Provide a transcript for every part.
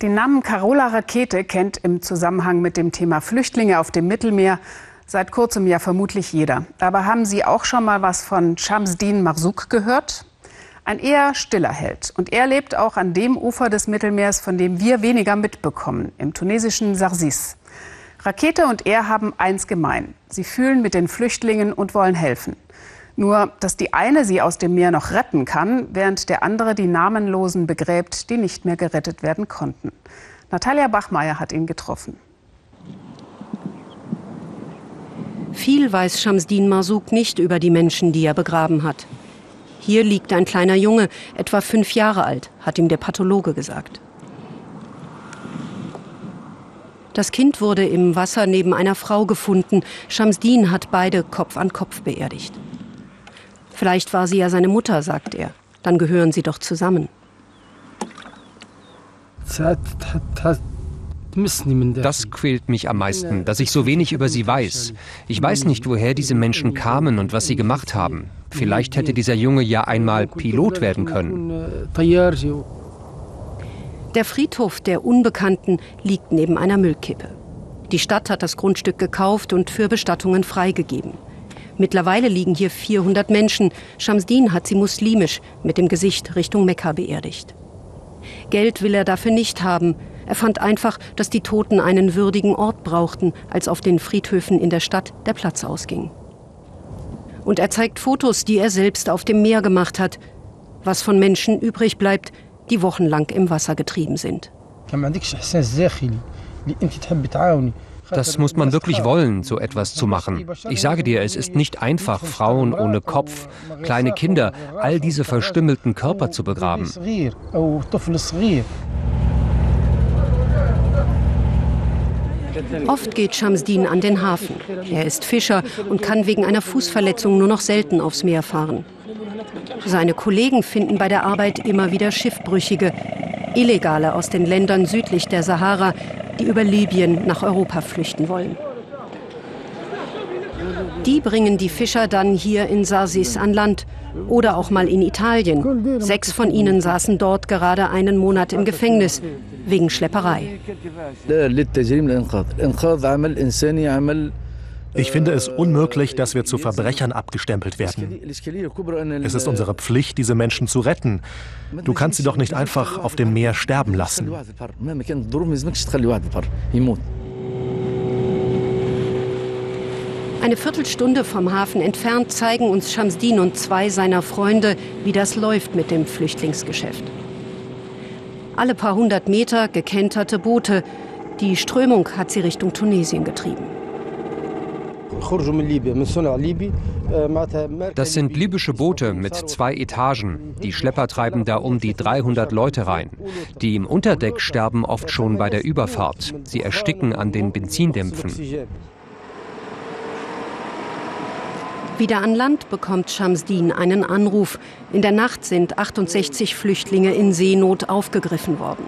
Den Namen Carola Rakete kennt im Zusammenhang mit dem Thema Flüchtlinge auf dem Mittelmeer seit kurzem ja vermutlich jeder. Aber haben Sie auch schon mal was von Shamsdin Marzouk gehört? Ein eher stiller Held. Und er lebt auch an dem Ufer des Mittelmeers, von dem wir weniger mitbekommen, im tunesischen Sarsis. Rakete und er haben eins gemein. Sie fühlen mit den Flüchtlingen und wollen helfen. Nur, dass die eine sie aus dem Meer noch retten kann, während der andere die Namenlosen begräbt, die nicht mehr gerettet werden konnten. Natalia Bachmeier hat ihn getroffen. Viel weiß Shamsdin Marzouk nicht über die Menschen, die er begraben hat. Hier liegt ein kleiner Junge, etwa fünf Jahre alt, hat ihm der Pathologe gesagt. Das Kind wurde im Wasser neben einer Frau gefunden. Shamsdin hat beide Kopf an Kopf beerdigt. Vielleicht war sie ja seine Mutter, sagt er. Dann gehören sie doch zusammen. Das quält mich am meisten, dass ich so wenig über sie weiß. Ich weiß nicht, woher diese Menschen kamen und was sie gemacht haben. Vielleicht hätte dieser Junge ja einmal Pilot werden können. Der Friedhof der Unbekannten liegt neben einer Müllkippe. Die Stadt hat das Grundstück gekauft und für Bestattungen freigegeben. Mittlerweile liegen hier 400 Menschen. Shamsdin hat sie muslimisch mit dem Gesicht Richtung Mekka beerdigt. Geld will er dafür nicht haben. Er fand einfach, dass die Toten einen würdigen Ort brauchten, als auf den Friedhöfen in der Stadt der Platz ausging. Und er zeigt Fotos, die er selbst auf dem Meer gemacht hat. Was von Menschen übrig bleibt, die wochenlang im Wasser getrieben sind. Das muss man wirklich wollen, so etwas zu machen. Ich sage dir, es ist nicht einfach, Frauen ohne Kopf, kleine Kinder, all diese verstümmelten Körper zu begraben. Oft geht Shamsdin an den Hafen. Er ist Fischer und kann wegen einer Fußverletzung nur noch selten aufs Meer fahren. Seine Kollegen finden bei der Arbeit immer wieder Schiffbrüchige, Illegale aus den Ländern südlich der Sahara, die über Libyen nach Europa flüchten wollen. Die bringen die Fischer dann hier in Sarsis an Land oder auch mal in Italien. Sechs von ihnen saßen dort gerade einen Monat im Gefängnis wegen Schlepperei. Ich finde es unmöglich, dass wir zu Verbrechern abgestempelt werden. Es ist unsere Pflicht, diese Menschen zu retten. Du kannst sie doch nicht einfach auf dem Meer sterben lassen. Eine Viertelstunde vom Hafen entfernt zeigen uns Shamsdin und zwei seiner Freunde, wie das läuft mit dem Flüchtlingsgeschäft. Alle paar hundert Meter gekenterte Boote. Die Strömung hat sie Richtung Tunesien getrieben. Das sind libysche Boote mit zwei Etagen. Die Schlepper treiben da um die 300 Leute rein. Die im Unterdeck sterben oft schon bei der Überfahrt. Sie ersticken an den Benzindämpfen. Wieder an Land bekommt Shamsdin einen Anruf. In der Nacht sind 68 Flüchtlinge in Seenot aufgegriffen worden.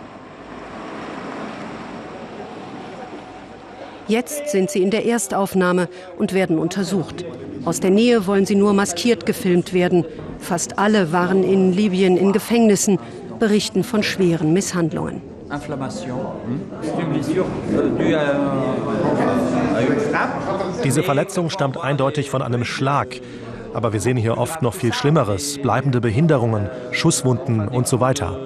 Jetzt sind sie in der Erstaufnahme und werden untersucht. Aus der Nähe wollen sie nur maskiert gefilmt werden. Fast alle waren in Libyen in Gefängnissen, berichten von schweren Misshandlungen. Diese Verletzung stammt eindeutig von einem Schlag. Aber wir sehen hier oft noch viel Schlimmeres, bleibende Behinderungen, Schusswunden und so weiter.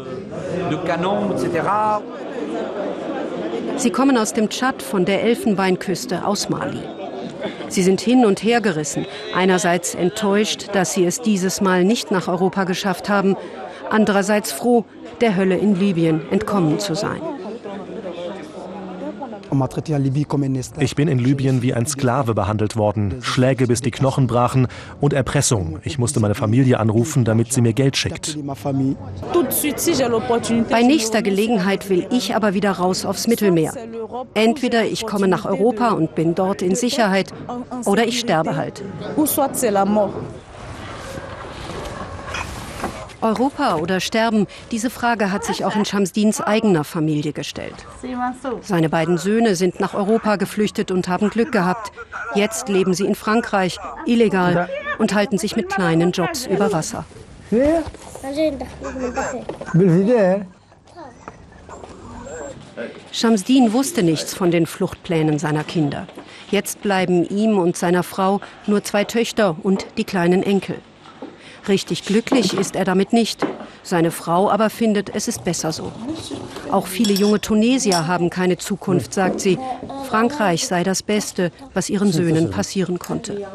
Sie kommen aus dem Tschad von der Elfenbeinküste aus Mali. Sie sind hin und her gerissen, einerseits enttäuscht, dass sie es dieses Mal nicht nach Europa geschafft haben, andererseits froh, der Hölle in Libyen entkommen zu sein. Ich bin in Libyen wie ein Sklave behandelt worden. Schläge, bis die Knochen brachen und Erpressung. Ich musste meine Familie anrufen, damit sie mir Geld schickt. Bei nächster Gelegenheit will ich aber wieder raus aufs Mittelmeer. Entweder ich komme nach Europa und bin dort in Sicherheit oder ich sterbe halt. Europa oder sterben? Diese Frage hat sich auch in Shamsdins eigener Familie gestellt. Seine beiden Söhne sind nach Europa geflüchtet und haben Glück gehabt. Jetzt leben sie in Frankreich, illegal, und halten sich mit kleinen Jobs über Wasser. Shamsdin wusste nichts von den Fluchtplänen seiner Kinder. Jetzt bleiben ihm und seiner Frau nur zwei Töchter und die kleinen Enkel. Richtig glücklich ist er damit nicht. Seine Frau aber findet, es ist besser so. Auch viele junge Tunesier haben keine Zukunft, sagt sie. Frankreich sei das Beste, was ihren Söhnen passieren konnte.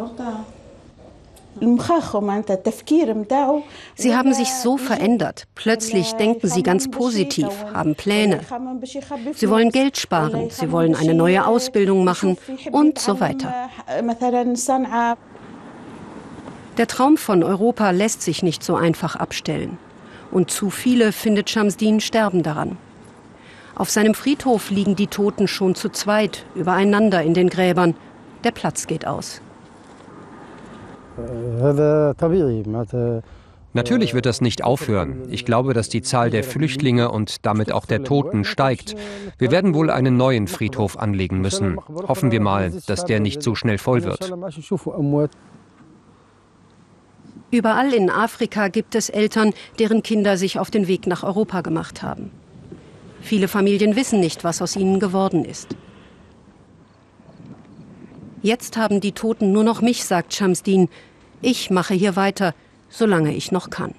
Sie haben sich so verändert. Plötzlich denken sie ganz positiv, haben Pläne. Sie wollen Geld sparen, sie wollen eine neue Ausbildung machen und so weiter. Der Traum von Europa lässt sich nicht so einfach abstellen. Und zu viele, findet Shamsdin, sterben daran. Auf seinem Friedhof liegen die Toten schon zu zweit, übereinander in den Gräbern. Der Platz geht aus. Natürlich wird das nicht aufhören. Ich glaube, dass die Zahl der Flüchtlinge und damit auch der Toten steigt. Wir werden wohl einen neuen Friedhof anlegen müssen. Hoffen wir mal, dass der nicht so schnell voll wird. Überall in Afrika gibt es Eltern, deren Kinder sich auf den Weg nach Europa gemacht haben. Viele Familien wissen nicht, was aus ihnen geworden ist. Jetzt haben die Toten nur noch mich, sagt Shamsdin. Ich mache hier weiter, solange ich noch kann.